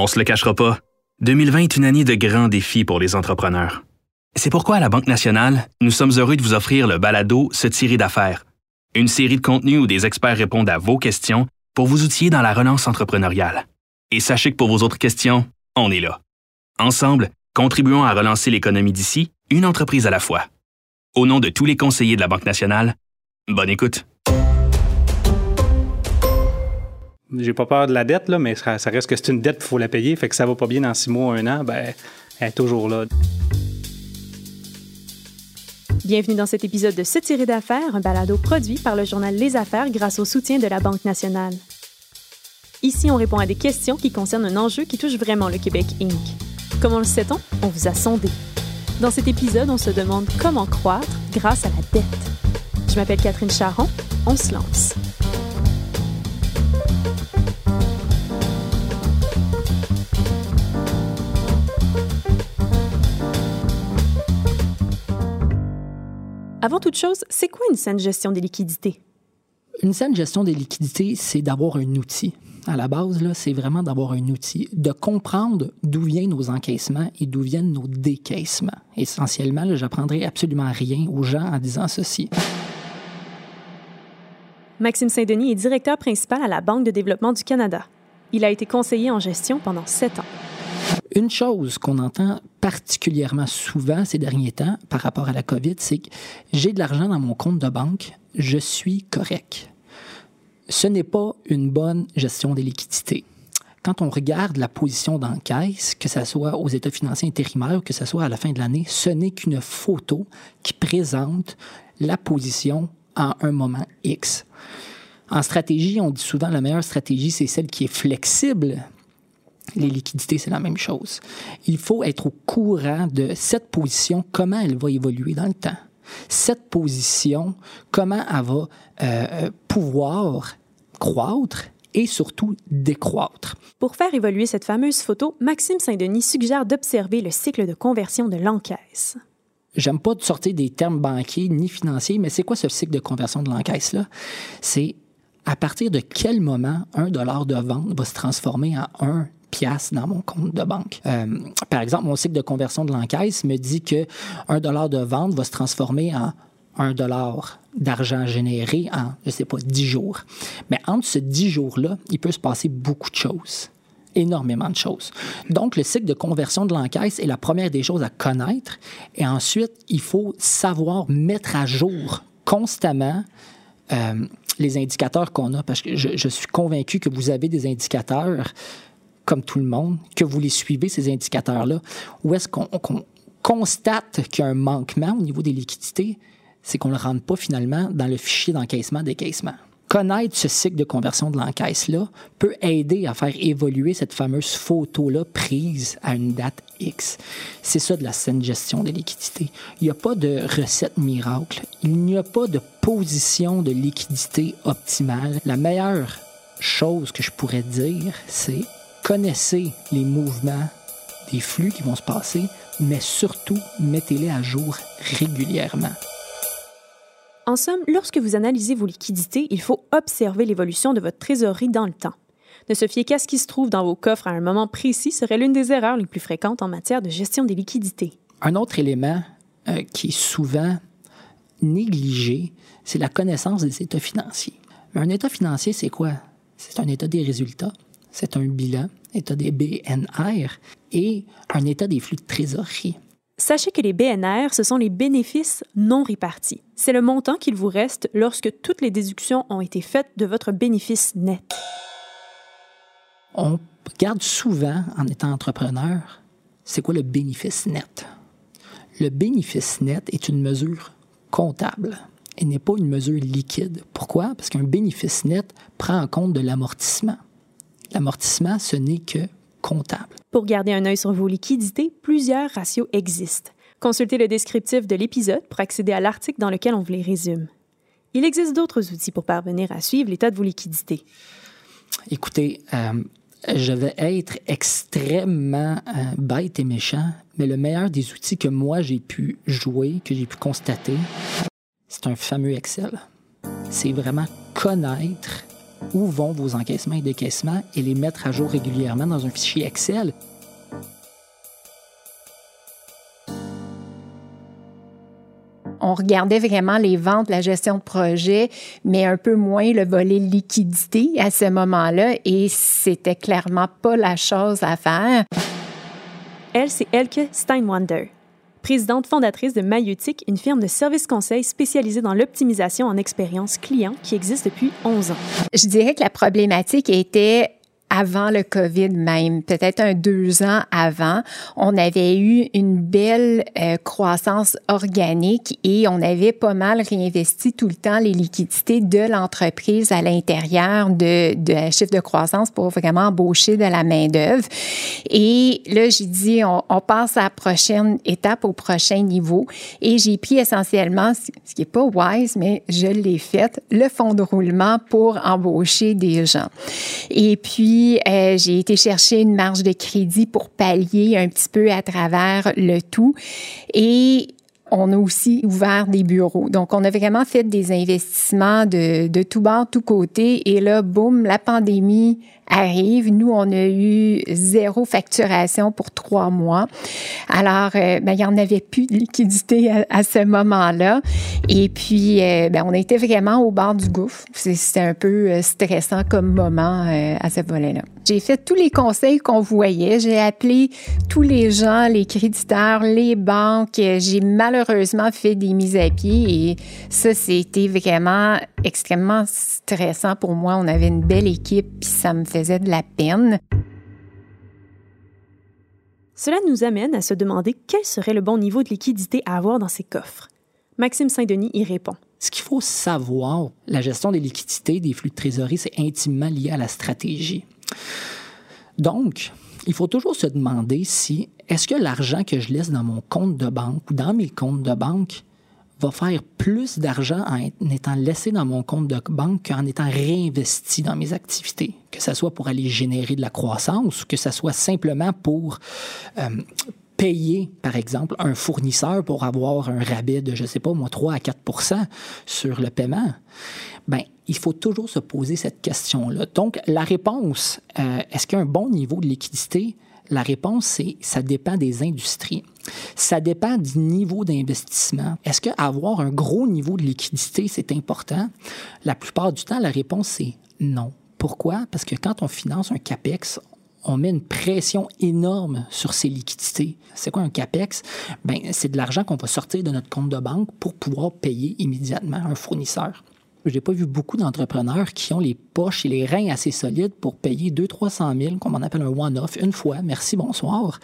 On se le cachera pas, 2020 est une année de grands défis pour les entrepreneurs. C'est pourquoi à la Banque nationale, nous sommes heureux de vous offrir le balado Se tirer d'affaires, une série de contenus où des experts répondent à vos questions pour vous outiller dans la relance entrepreneuriale. Et sachez que pour vos autres questions, on est là. Ensemble, contribuons à relancer l'économie d'ici, une entreprise à la fois. Au nom de tous les conseillers de la Banque nationale, bonne écoute. J'ai pas peur de la dette, là, mais ça, reste que c'est une dette, il faut la payer. Fait que ça va pas bien dans six mois, un an, ben, elle est toujours là. Bienvenue dans cet épisode de Se tirer d'affaires, un balado produit par le journal Les Affaires grâce au soutien de la Banque nationale. Ici, on répond à des questions qui concernent un enjeu qui touche vraiment le Québec Inc. Comment le sait-on? On vous a sondé. Dans cet épisode, on se demande comment croître grâce à la dette. Je m'appelle Catherine Charon. On se lance. Avant toute chose, c'est quoi une saine gestion des liquidités? Une saine gestion des liquidités, c'est d'avoir un outil. À la base, c'est vraiment d'avoir un outil, de comprendre d'où viennent nos encaissements et d'où viennent nos décaissements. Essentiellement, j'apprendrai absolument rien aux gens en disant ceci. Maxime Saint-Denis est directeur principal à la Banque de développement du Canada. Il a été conseiller en gestion pendant sept ans. Une chose qu'on entend particulièrement souvent ces derniers temps par rapport à la COVID, c'est que j'ai de l'argent dans mon compte de banque, je suis correct. Ce n'est pas une bonne gestion des liquidités. Quand on regarde la position d'encaisse, que ce soit aux états financiers intérimaires ou que ce soit à la fin de l'année, ce n'est qu'une photo qui présente la position à un moment X. En stratégie, on dit souvent la meilleure stratégie, c'est celle qui est flexible les liquidités, c'est la même chose. Il faut être au courant de cette position, comment elle va évoluer dans le temps. Cette position, comment elle va euh, pouvoir croître et surtout décroître. Pour faire évoluer cette fameuse photo, Maxime Saint-Denis suggère d'observer le cycle de conversion de l'encaisse. J'aime pas sortir des termes banquiers ni financiers, mais c'est quoi ce cycle de conversion de l'encaisse-là? C'est à partir de quel moment un dollar de vente va se transformer en un pièces dans mon compte de banque. Euh, par exemple, mon cycle de conversion de l'encaisse me dit que un dollar de vente va se transformer en un dollar d'argent généré en, je sais pas, 10 jours. Mais entre ce 10 jours-là, il peut se passer beaucoup de choses énormément de choses. Donc, le cycle de conversion de l'encaisse est la première des choses à connaître. Et ensuite, il faut savoir mettre à jour constamment euh, les indicateurs qu'on a, parce que je, je, suis convaincu que vous avez des indicateurs comme tout le monde, que vous les suivez, ces indicateurs-là, ou est-ce qu'on constate qu'il y a un manquement au niveau des liquidités, c'est qu'on ne le rentre pas finalement dans le fichier d'encaissement-décaissement. Connaître ce cycle de conversion de l'encaisse-là peut aider à faire évoluer cette fameuse photo-là prise à une date X. C'est ça de la saine gestion des liquidités. Il n'y a pas de recette miracle. Il n'y a pas de position de liquidité optimale. La meilleure chose que je pourrais dire, c'est connaissez les mouvements des flux qui vont se passer, mais surtout, mettez-les à jour régulièrement. En somme, lorsque vous analysez vos liquidités, il faut observer l'évolution de votre trésorerie dans le temps. Ne se fier qu'à ce qui se trouve dans vos coffres à un moment précis serait l'une des erreurs les plus fréquentes en matière de gestion des liquidités. Un autre élément euh, qui est souvent négligé, c'est la connaissance des états financiers. Mais un état financier, c'est quoi? C'est un état des résultats, c'est un bilan, état des BNR, et un état des flux de trésorerie. Sachez que les BNR, ce sont les bénéfices non répartis. C'est le montant qu'il vous reste lorsque toutes les déductions ont été faites de votre bénéfice net. On regarde souvent, en étant entrepreneur, c'est quoi le bénéfice net? Le bénéfice net est une mesure comptable et n'est pas une mesure liquide. Pourquoi? Parce qu'un bénéfice net prend en compte de l'amortissement. L'amortissement, ce n'est que comptable. Pour garder un œil sur vos liquidités, plusieurs ratios existent. Consultez le descriptif de l'épisode pour accéder à l'article dans lequel on vous les résume. Il existe d'autres outils pour parvenir à suivre l'état de vos liquidités. Écoutez, euh, je vais être extrêmement euh, bête et méchant, mais le meilleur des outils que moi j'ai pu jouer, que j'ai pu constater, c'est un fameux Excel. C'est vraiment connaître où vont vos encaissements et décaissements et les mettre à jour régulièrement dans un fichier Excel? on regardait vraiment les ventes, la gestion de projet, mais un peu moins le volet liquidité à ce moment-là et c'était clairement pas la chose à faire. Elle, c'est Elke Steinwander, présidente fondatrice de Maïeutique, une firme de services conseil spécialisée dans l'optimisation en expérience client qui existe depuis 11 ans. Je dirais que la problématique était avant le COVID même, peut-être un deux ans avant, on avait eu une belle euh, croissance organique et on avait pas mal réinvesti tout le temps les liquidités de l'entreprise à l'intérieur de, de un chiffre de croissance pour vraiment embaucher de la main d'œuvre. Et là, j'ai dit, on, on, passe à la prochaine étape, au prochain niveau. Et j'ai pris essentiellement, ce qui est pas wise, mais je l'ai fait, le fonds de roulement pour embaucher des gens. Et puis euh, j'ai été chercher une marge de crédit pour pallier un petit peu à travers le tout. Et on a aussi ouvert des bureaux. Donc, on a vraiment fait des investissements de, de tout bord, tout côté. Et là, boum, la pandémie arrive. Nous, on a eu zéro facturation pour trois mois. Alors, euh, ben, il n'y en avait plus de liquidité à, ce moment-là. Et puis, euh, ben, on était vraiment au bord du gouffre. C'était un peu euh, stressant comme moment à ce volet-là. J'ai fait tous les conseils qu'on voyait. J'ai appelé tous les gens, les créditeurs, les banques. J'ai malheureusement fait des mises à pied et ça, c'était vraiment extrêmement stressant pour moi. On avait une belle équipe puis ça me faisait de la peine. Cela nous amène à se demander quel serait le bon niveau de liquidité à avoir dans ces coffres. Maxime Saint-Denis y répond. Ce qu'il faut savoir, la gestion des liquidités, des flux de trésorerie, c'est intimement lié à la stratégie. Donc, il faut toujours se demander si est-ce que l'argent que je laisse dans mon compte de banque ou dans mes comptes de banque va faire plus d'argent en étant laissé dans mon compte de banque qu'en étant réinvesti dans mes activités, que ce soit pour aller générer de la croissance ou que ce soit simplement pour euh, payer, par exemple, un fournisseur pour avoir un rabais de, je ne sais pas, moi, 3 à 4% sur le paiement. Ben, il faut toujours se poser cette question-là. Donc, la réponse, euh, est-ce qu'il bon niveau de liquidité? La réponse, c'est ça dépend des industries. Ça dépend du niveau d'investissement. Est-ce qu'avoir un gros niveau de liquidité, c'est important? La plupart du temps, la réponse, c'est non. Pourquoi? Parce que quand on finance un CAPEX, on met une pression énorme sur ces liquidités. C'est quoi un CAPEX? Ben, c'est de l'argent qu'on va sortir de notre compte de banque pour pouvoir payer immédiatement un fournisseur. J'ai pas vu beaucoup d'entrepreneurs qui ont les poches et les reins assez solides pour payer 200-300 000, comme on appelle un one-off, une fois, merci, bonsoir,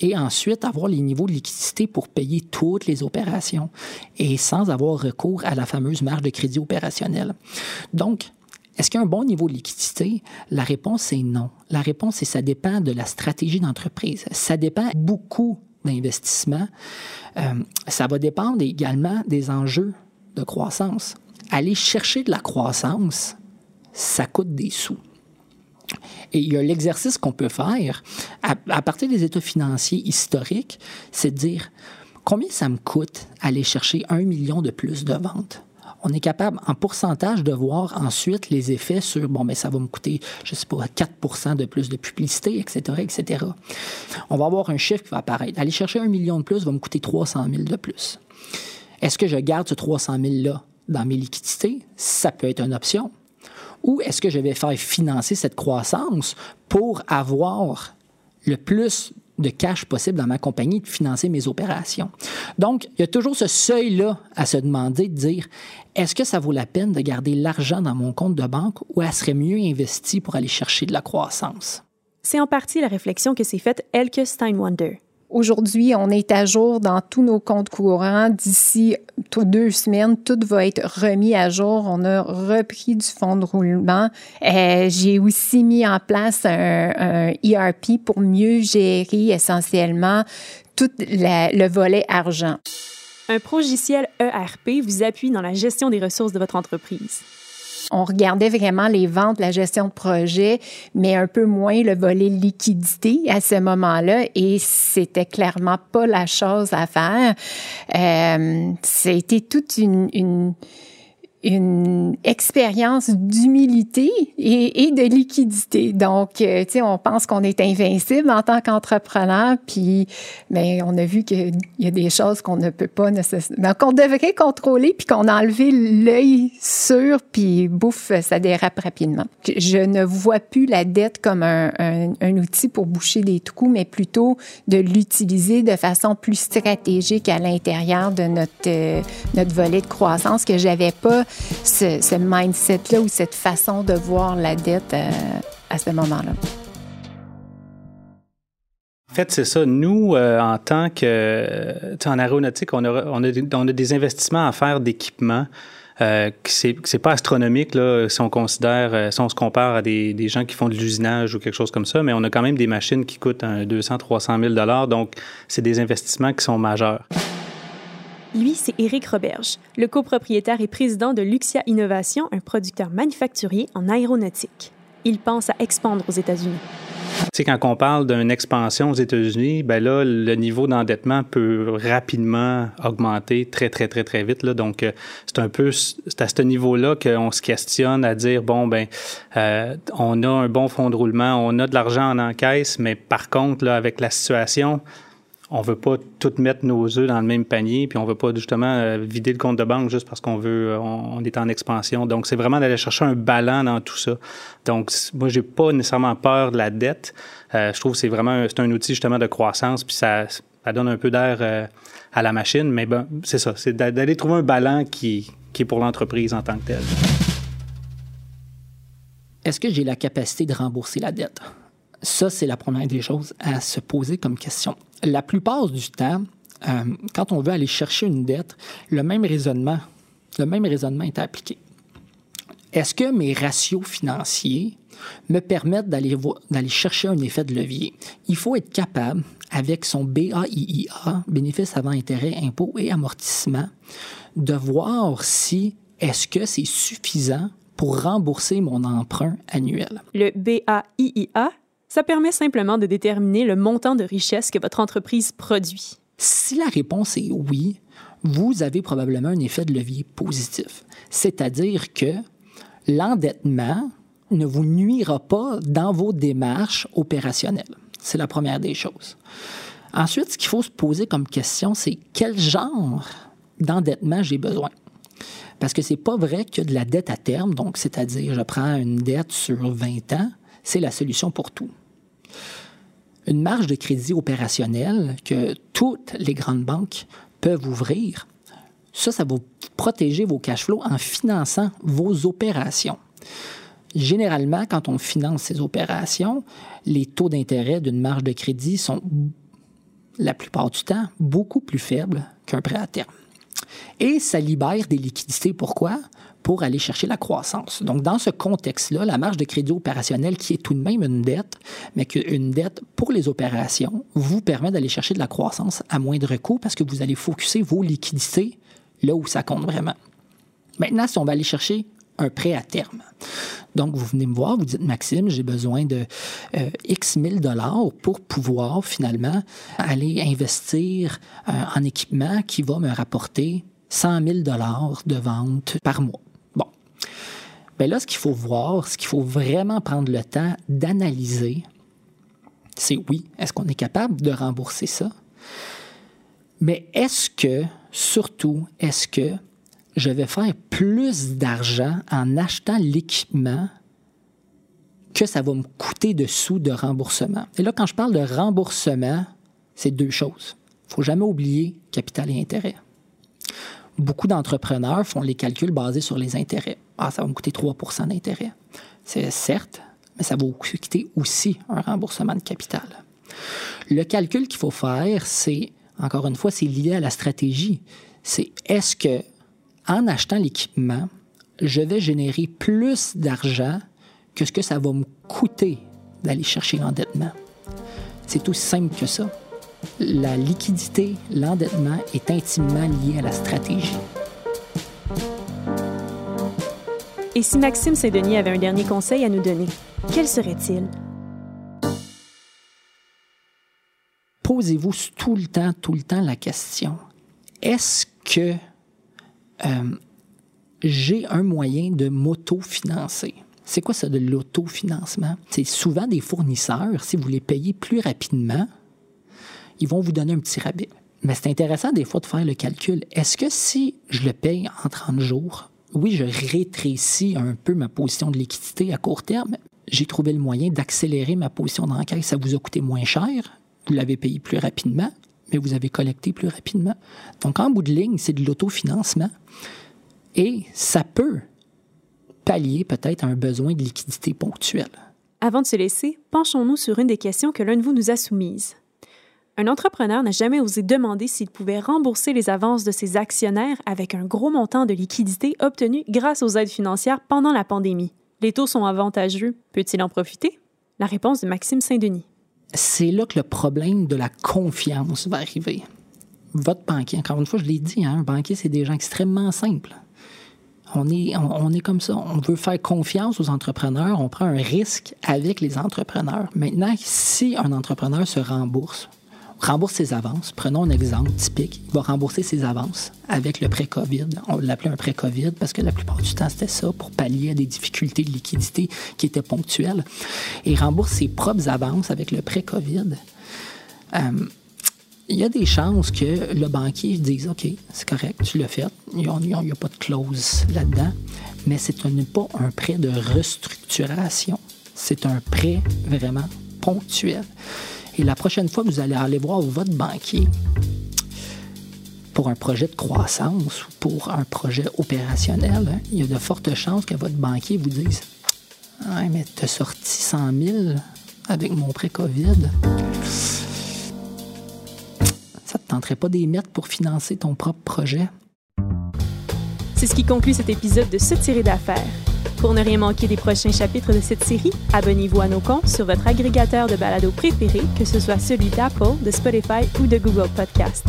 et ensuite avoir les niveaux de liquidité pour payer toutes les opérations et sans avoir recours à la fameuse marge de crédit opérationnelle. Donc, est-ce qu'il y a un bon niveau de liquidité? La réponse est non. La réponse est ça dépend de la stratégie d'entreprise. Ça dépend beaucoup d'investissement. Euh, ça va dépendre également des enjeux de croissance aller chercher de la croissance, ça coûte des sous. Et il y a l'exercice qu'on peut faire à, partir des états financiers historiques, c'est de dire combien ça me coûte aller chercher un million de plus de ventes? On est capable, en pourcentage, de voir ensuite les effets sur, bon, mais ça va me coûter, je sais pas, 4% de plus de publicité, etc., etc. On va avoir un chiffre qui va apparaître. Aller chercher un million de plus va me coûter 300 000 de plus. Est-ce que je garde ce 300 000-là dans mes liquidités, ça peut être une option. Ou est-ce que je vais faire financer cette croissance pour avoir le plus de cash possible dans ma compagnie de financer mes opérations? Donc, il y a toujours ce seuil-là à se demander de dire est-ce que ça vaut la peine de garder l'argent dans mon compte de banque ou elle serait mieux investi pour aller chercher de la croissance? C'est en partie la réflexion que s'est faite Elke Steinwander. Aujourd'hui, on est à jour dans tous nos comptes courants. D'ici deux semaines, tout va être remis à jour. On a repris du fonds de roulement. Euh, j'ai aussi mis en place un, ERP pour mieux gérer essentiellement tout le volet argent. Un progiciel ERP vous appuie dans la gestion des ressources de votre entreprise on regardait vraiment les ventes, la gestion de projet, mais un peu moins le volet liquidité à ce moment-là. Et c'était clairement pas la chose à faire. Euh, c'était toute une, une une expérience d'humilité et, et, de liquidité. Donc, euh, tu sais, on pense qu'on est invincible en tant qu'entrepreneur, puis mais ben, on a vu qu'il y a des choses qu'on ne peut pas nécessairement, ben, qu'on devrait contrôler, puis qu'on a enlevé l'œil sur, puis bouffe, ça dérape rapidement. Je ne vois plus la dette comme un, un, un outil pour boucher des trous, mais plutôt de l'utiliser de façon plus stratégique à l'intérieur de notre, euh, notre volet de croissance que j'avais pas ce, mindset-là ou cette façon de voir la dette euh, à ce moment-là. En fait, c'est ça. Nous, euh, en tant que. En aéronautique, on a, on, a, des investissements à faire d'équipement. Euh, c'est pas astronomique là, si on considère, euh, si on se compare à des, des gens qui font de l'usinage ou quelque chose comme ça, mais on a quand même des machines qui coûtent 200, 300 000 dollars, donc c'est des investissements qui sont majeurs. Lui, c'est Éric Roberge, le copropriétaire et président de Luxia Innovation, un producteur manufacturier en aéronautique. Il pense à expandre aux États-Unis. Tu quand on parle d'une expansion aux États-Unis, ben là, le niveau d'endettement peut rapidement augmenter très, très, très, très vite. Donc, euh, c'est un peu à ce niveau-là qu'on se questionne à dire, bon, ben, euh, on a un bon fonds de roulement, on a de l'argent en encaisse, mais par contre, là, avec la situation, on veut pas tout mettre nos œufs dans le même panier, puis on veut pas justement euh, vider le compte de banque juste parce qu'on veut, euh, on, est en expansion. Donc, c'est vraiment d'aller chercher un ballon dans tout ça. Donc, moi, j'ai pas nécessairement peur de la dette. Euh, je trouve que c'est vraiment c'est un outil justement de croissance, puis ça, donne un peu d'air à la machine. Mais ben, c'est ça, c'est d'aller trouver un ballon qui, qui est pour l'entreprise en tant que telle. Est-ce que j'ai la capacité de rembourser la dette? Ça, c'est la première des choses à se poser comme question. La plupart du temps, euh, quand on veut aller chercher une dette, le même raisonnement, le même est appliqué. Est-ce que mes ratios financiers me permettent d'aller, d'aller chercher un effet de levier? Il faut être capable, avec son BAIIA, bénéfice avant intérêt, impôt et amortissement, de voir si est-ce que c'est suffisant pour rembourser mon emprunt annuel. Le BAIIA, ça permet simplement de déterminer le montant de richesse que votre entreprise produit. Si la réponse est oui, vous avez probablement un effet de levier positif. C'est-à-dire que l'endettement ne vous nuira pas dans vos démarches opérationnelles. C'est la première des choses. Ensuite, ce qu'il faut se poser comme question, c'est quel genre d'endettement j'ai besoin? Parce que c'est pas vrai que de la dette à terme, donc c'est-à-dire je prends une dette sur 20 ans, c'est la solution pour tout une marge de crédit opérationnelle que toutes les grandes banques peuvent ouvrir, ça, ça va protéger vos cash flows en finançant vos opérations. Généralement, quand on finance ces opérations, les taux d'intérêt d'une marge de crédit sont, la plupart du temps, beaucoup plus faibles qu'un prêt à terme. Et ça libère des liquidités. Pourquoi? Pour aller chercher la croissance. Donc, dans ce contexte-là, la marge de crédit opérationnel, qui est tout de même une dette, mais qu'une dette pour les opérations, vous permet d'aller chercher de la croissance à moindre coût parce que vous allez focuser vos liquidités là où ça compte vraiment. Maintenant, si on va aller chercher un prêt à terme. Donc, vous venez me voir, vous dites, Maxime, j'ai besoin de euh, X mille dollars pour pouvoir finalement aller investir euh, en équipement qui va me rapporter 100 000 dollars de vente par mois. Bien là, ce qu'il faut voir, ce qu'il faut vraiment prendre le temps d'analyser, c'est oui, est-ce qu'on est capable de rembourser ça? Mais est-ce que, surtout, est-ce que je vais faire plus d'argent en achetant l'équipement que ça va me coûter de sous de remboursement? Et là, quand je parle de remboursement, c'est deux choses. Il ne faut jamais oublier capital et intérêt beaucoup d'entrepreneurs font les calculs basés sur les intérêts. Ah, ça va me coûter 3% d'intérêt. C'est certes, mais ça va vous coûter aussi un remboursement de capital. Le calcul qu'il faut faire, c'est, encore une fois, c'est lié à la stratégie. C'est est-ce que, en achetant l'équipement, je vais générer plus d'argent que ce que ça va me coûter d'aller chercher l'endettement? C'est aussi simple que ça la liquidité, l'endettement est intimement lié à la stratégie. Et si Maxime Saint-Denis avait un dernier conseil à nous donner, quel serait-il? Posez-vous tout le temps, tout le temps la question, est-ce que euh, j'ai un moyen de m'auto-financer? C'est quoi ça de l'autofinancement? C'est souvent des fournisseurs, si vous les payez plus rapidement, ils vont vous donner un petit rabais. Mais c'est intéressant des fois de faire le calcul. Est-ce que si je le paye en 30 jours, oui, je rétrécis un peu ma position de liquidité à court terme, j'ai trouvé le moyen d'accélérer ma position d'enquête. Ça vous a coûté moins cher, vous l'avez payé plus rapidement, mais vous avez collecté plus rapidement. Donc, en bout de ligne, c'est de l'autofinancement. Et ça peut pallier peut-être un besoin de liquidité ponctuel. Avant de se laisser, penchons-nous sur une des questions que l'un de vous nous a soumises. Un entrepreneur n'a jamais osé demander s'il pouvait rembourser les avances de ses actionnaires avec un gros montant de liquidité obtenu grâce aux aides financières pendant la pandémie. Les taux sont avantageux. Peut-il en profiter? La réponse de Maxime Saint-Denis. C'est là que le problème de la confiance va arriver. Votre banquier, encore une fois, je l'ai dit, hein, un banquier, c'est des gens extrêmement simples. On est, on, est comme ça. On veut faire confiance aux entrepreneurs. On prend un risque avec les entrepreneurs. Maintenant, si un entrepreneur se rembourse, rembourse ses avances. Prenons un exemple typique. Il va rembourser ses avances avec le prêt COVID. On l'appelait un prêt COVID parce que la plupart du temps, c'était ça pour pallier à des difficultés de liquidité qui étaient ponctuelles. Et il rembourse ses propres avances avec le prêt COVID. Euh, il y a des chances que le banquier dise OK, c'est correct, tu l'as fait. Il n'y a, pas de clause là-dedans. Mais ce n'est pas un prêt de restructuration. C'est un prêt vraiment ponctuel. Et la prochaine fois que vous allez aller voir votre banquier pour un projet de croissance ou pour un projet opérationnel, hein, il y a de fortes chances que votre banquier vous dise ah, mais tu as sorti 100 000 avec mon prêt COVID ça te tenterait pas d'émettre pour financer ton propre projet? C'est ce qui conclut cet épisode de Se tirer d'affaires. Pour ne rien manquer des prochains chapitres de cette série, abonnez-vous à nos comptes sur votre agrégateur de balado préféré, que ce soit celui d'Apple, de Spotify ou de Google Podcast.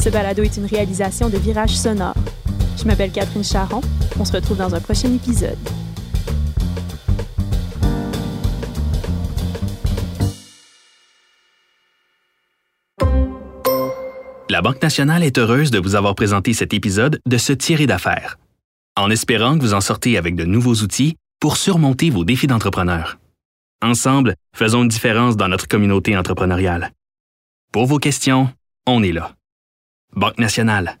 Ce balado est une réalisation de Virage Sonore. Je m'appelle Catherine Charon. On se retrouve dans un prochain épisode. La Banque nationale est heureuse de vous avoir présenté cet épisode de Se tirer d'affaires, en espérant que vous en sortez avec de nouveaux outils pour surmonter vos défis d'entrepreneur. Ensemble, faisons une différence dans notre communauté entrepreneuriale. Pour vos questions, on est là. Banque nationale.